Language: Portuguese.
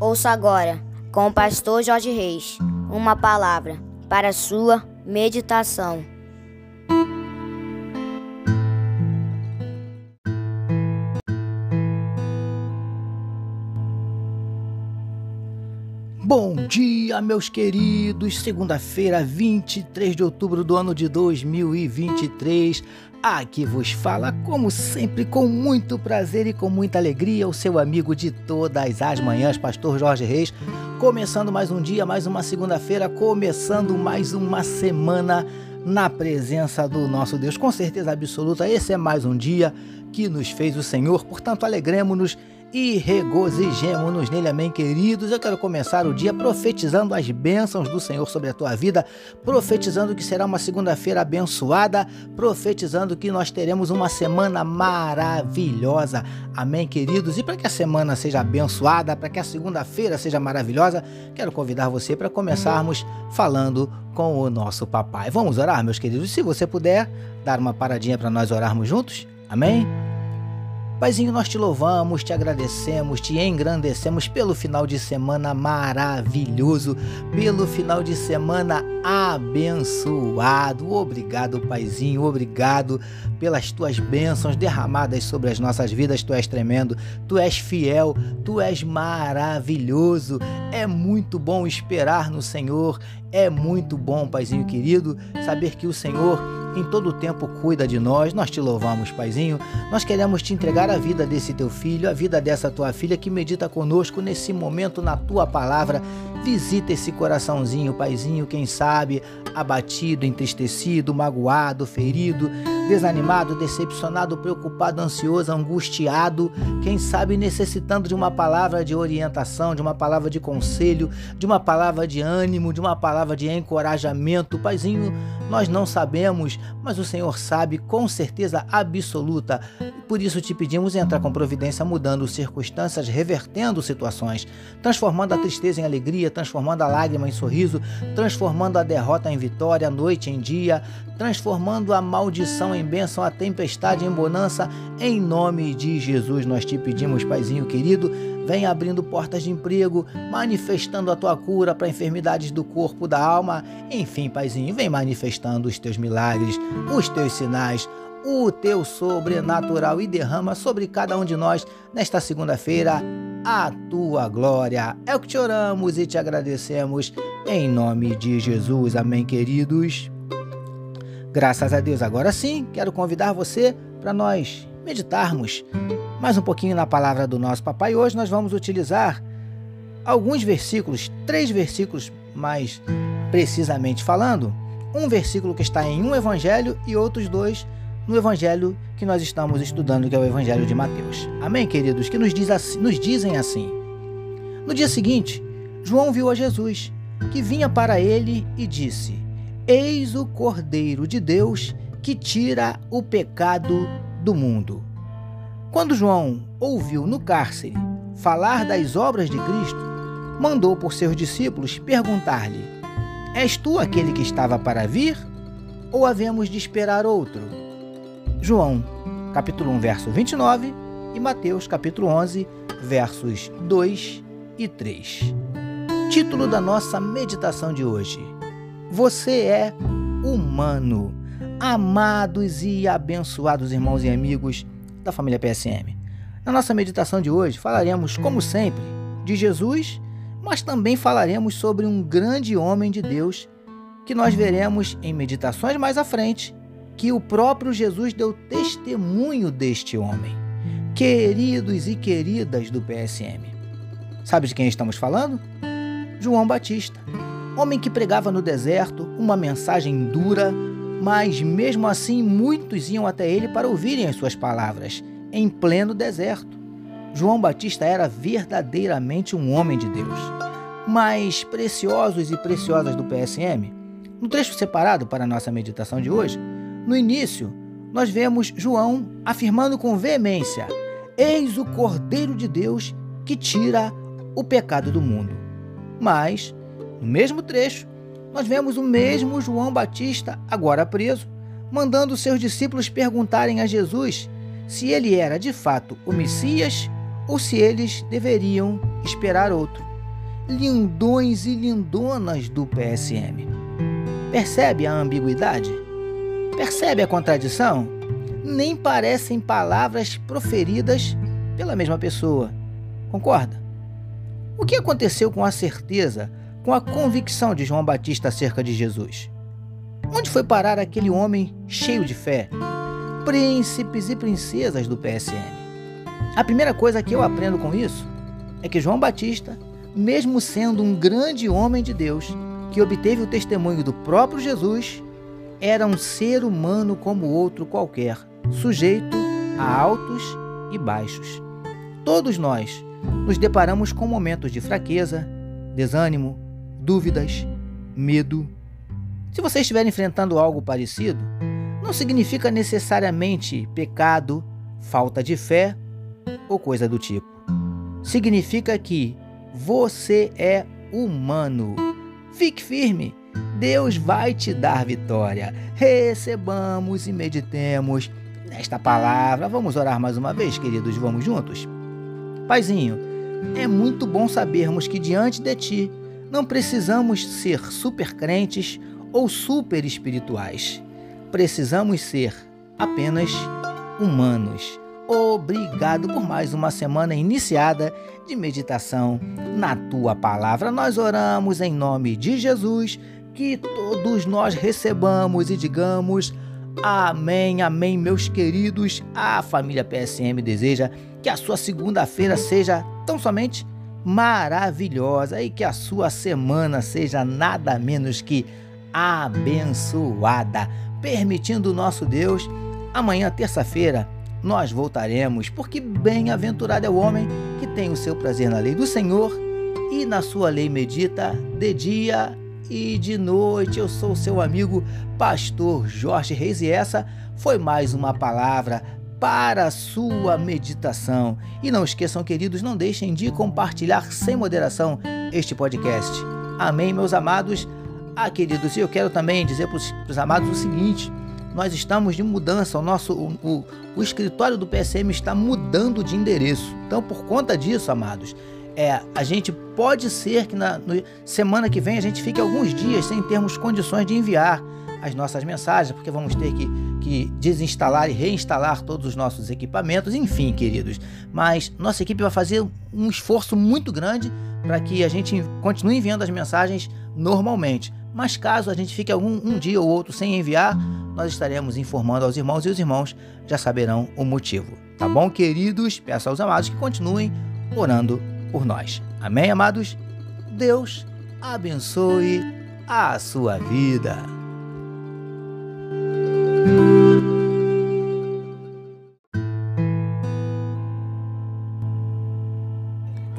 Ouça agora, com o pastor Jorge Reis, uma palavra para sua meditação. Bom dia, meus queridos. Segunda-feira, 23 de outubro do ano de 2023. Aqui vos fala, como sempre, com muito prazer e com muita alegria, o seu amigo de todas as manhãs, Pastor Jorge Reis. Começando mais um dia, mais uma segunda-feira, começando mais uma semana na presença do nosso Deus. Com certeza absoluta, esse é mais um dia que nos fez o Senhor, portanto, alegremos-nos e regozijemo-nos nele, amém, queridos. Eu quero começar o dia profetizando as bênçãos do Senhor sobre a tua vida, profetizando que será uma segunda-feira abençoada, profetizando que nós teremos uma semana maravilhosa, amém, queridos. E para que a semana seja abençoada, para que a segunda-feira seja maravilhosa, quero convidar você para começarmos falando com o nosso papai. Vamos orar, meus queridos? Se você puder, dar uma paradinha para nós orarmos juntos, amém? Paizinho, nós te louvamos, te agradecemos, te engrandecemos pelo final de semana maravilhoso, pelo final de semana abençoado. Obrigado, Paizinho, obrigado pelas tuas bênçãos derramadas sobre as nossas vidas. Tu és tremendo, tu és fiel, tu és maravilhoso. É muito bom esperar no Senhor, é muito bom, Paizinho querido, saber que o Senhor em todo o tempo cuida de nós. Nós te louvamos, Paizinho. Nós queremos te entregar a vida desse teu filho, a vida dessa tua filha que medita conosco nesse momento na tua palavra. Visita esse coraçãozinho, Paizinho, quem sabe abatido, entristecido, magoado, ferido, desanimado, decepcionado, preocupado, ansioso, angustiado, quem sabe necessitando de uma palavra de orientação, de uma palavra de conselho, de uma palavra de ânimo, de uma palavra de encorajamento. Paizinho, nós não sabemos, mas o Senhor sabe com certeza absoluta. Por isso te pedimos entrar com providência, mudando circunstâncias, revertendo situações, transformando a tristeza em alegria, transformando a lágrima em sorriso, transformando a derrota em vitória, noite em dia, transformando a maldição em bênção, a tempestade em bonança. Em nome de Jesus nós te pedimos, Paizinho querido, vem abrindo portas de emprego, manifestando a tua cura para enfermidades do corpo, da alma. Enfim, Paizinho, vem manifestando os teus milagres, os teus sinais, o teu sobrenatural e derrama sobre cada um de nós nesta segunda-feira a tua glória. É o que te oramos e te agradecemos em nome de Jesus. Amém, queridos. Graças a Deus. Agora sim, quero convidar você para nós meditarmos mais um pouquinho na palavra do nosso papai. Hoje nós vamos utilizar alguns versículos, três versículos mais precisamente falando. Um versículo que está em um evangelho e outros dois no evangelho que nós estamos estudando, que é o evangelho de Mateus. Amém, queridos? Que nos, diz assim, nos dizem assim. No dia seguinte, João viu a Jesus, que vinha para ele e disse: Eis o Cordeiro de Deus que tira o pecado do mundo. Quando João ouviu no cárcere falar das obras de Cristo, mandou por seus discípulos perguntar-lhe: És tu aquele que estava para vir? Ou havemos de esperar outro? João, capítulo 1, verso 29 e Mateus, capítulo 11, versos 2 e 3. Título da nossa meditação de hoje: Você é humano. Amados e abençoados irmãos e amigos da família PSM. Na nossa meditação de hoje falaremos, como sempre, de Jesus, mas também falaremos sobre um grande homem de Deus que nós veremos em meditações mais à frente, que o próprio Jesus deu testemunho deste homem. Queridos e queridas do PSM. Sabe de quem estamos falando? João Batista, homem que pregava no deserto uma mensagem dura, mas mesmo assim muitos iam até ele para ouvirem as suas palavras, em pleno deserto. João Batista era verdadeiramente um homem de Deus. Mas preciosos e preciosas do PSM, no trecho separado para a nossa meditação de hoje, no início, nós vemos João afirmando com veemência: Eis o Cordeiro de Deus que tira o pecado do mundo. Mas, no mesmo trecho, nós vemos o mesmo João Batista, agora preso, mandando seus discípulos perguntarem a Jesus se ele era de fato o Messias ou se eles deveriam esperar outro. Lindões e lindonas do PSM. Percebe a ambiguidade? Percebe a contradição? Nem parecem palavras proferidas pela mesma pessoa. Concorda? O que aconteceu com a certeza, com a convicção de João Batista acerca de Jesus? Onde foi parar aquele homem cheio de fé? Príncipes e princesas do PSM. A primeira coisa que eu aprendo com isso é que João Batista, mesmo sendo um grande homem de Deus, que obteve o testemunho do próprio Jesus, era um ser humano como outro qualquer, sujeito a altos e baixos. Todos nós nos deparamos com momentos de fraqueza, desânimo, dúvidas, medo. Se você estiver enfrentando algo parecido, não significa necessariamente pecado, falta de fé ou coisa do tipo. Significa que você é humano. Fique firme. Deus vai te dar vitória. Recebamos e meditemos nesta palavra. Vamos orar mais uma vez, queridos. Vamos juntos? Paizinho, é muito bom sabermos que diante de Ti não precisamos ser super crentes ou super espirituais precisamos ser apenas humanos. Obrigado por mais uma semana iniciada de meditação na tua palavra. Nós oramos em nome de Jesus, que todos nós recebamos e digamos amém, amém, meus queridos. A família PSM deseja que a sua segunda-feira seja tão somente maravilhosa e que a sua semana seja nada menos que abençoada permitindo o nosso Deus, amanhã, terça-feira, nós voltaremos, porque bem-aventurado é o homem que tem o seu prazer na lei do Senhor e na sua lei medita de dia e de noite. Eu sou seu amigo, pastor Jorge Reis, e essa foi mais uma palavra para a sua meditação. E não esqueçam, queridos, não deixem de compartilhar sem moderação este podcast. Amém, meus amados. Ah, queridos, eu quero também dizer para os amados o seguinte: nós estamos de mudança, o nosso o, o, o, escritório do PSM está mudando de endereço. Então, por conta disso, amados, é, a gente pode ser que na no, semana que vem a gente fique alguns dias sem termos condições de enviar as nossas mensagens, porque vamos ter que, que desinstalar e reinstalar todos os nossos equipamentos, enfim, queridos. Mas nossa equipe vai fazer um esforço muito grande para que a gente continue enviando as mensagens normalmente. Mas caso a gente fique algum um dia ou outro sem enviar, nós estaremos informando aos irmãos e os irmãos já saberão o motivo. Tá bom, queridos? Peço aos amados que continuem orando por nós. Amém, amados? Deus abençoe a sua vida.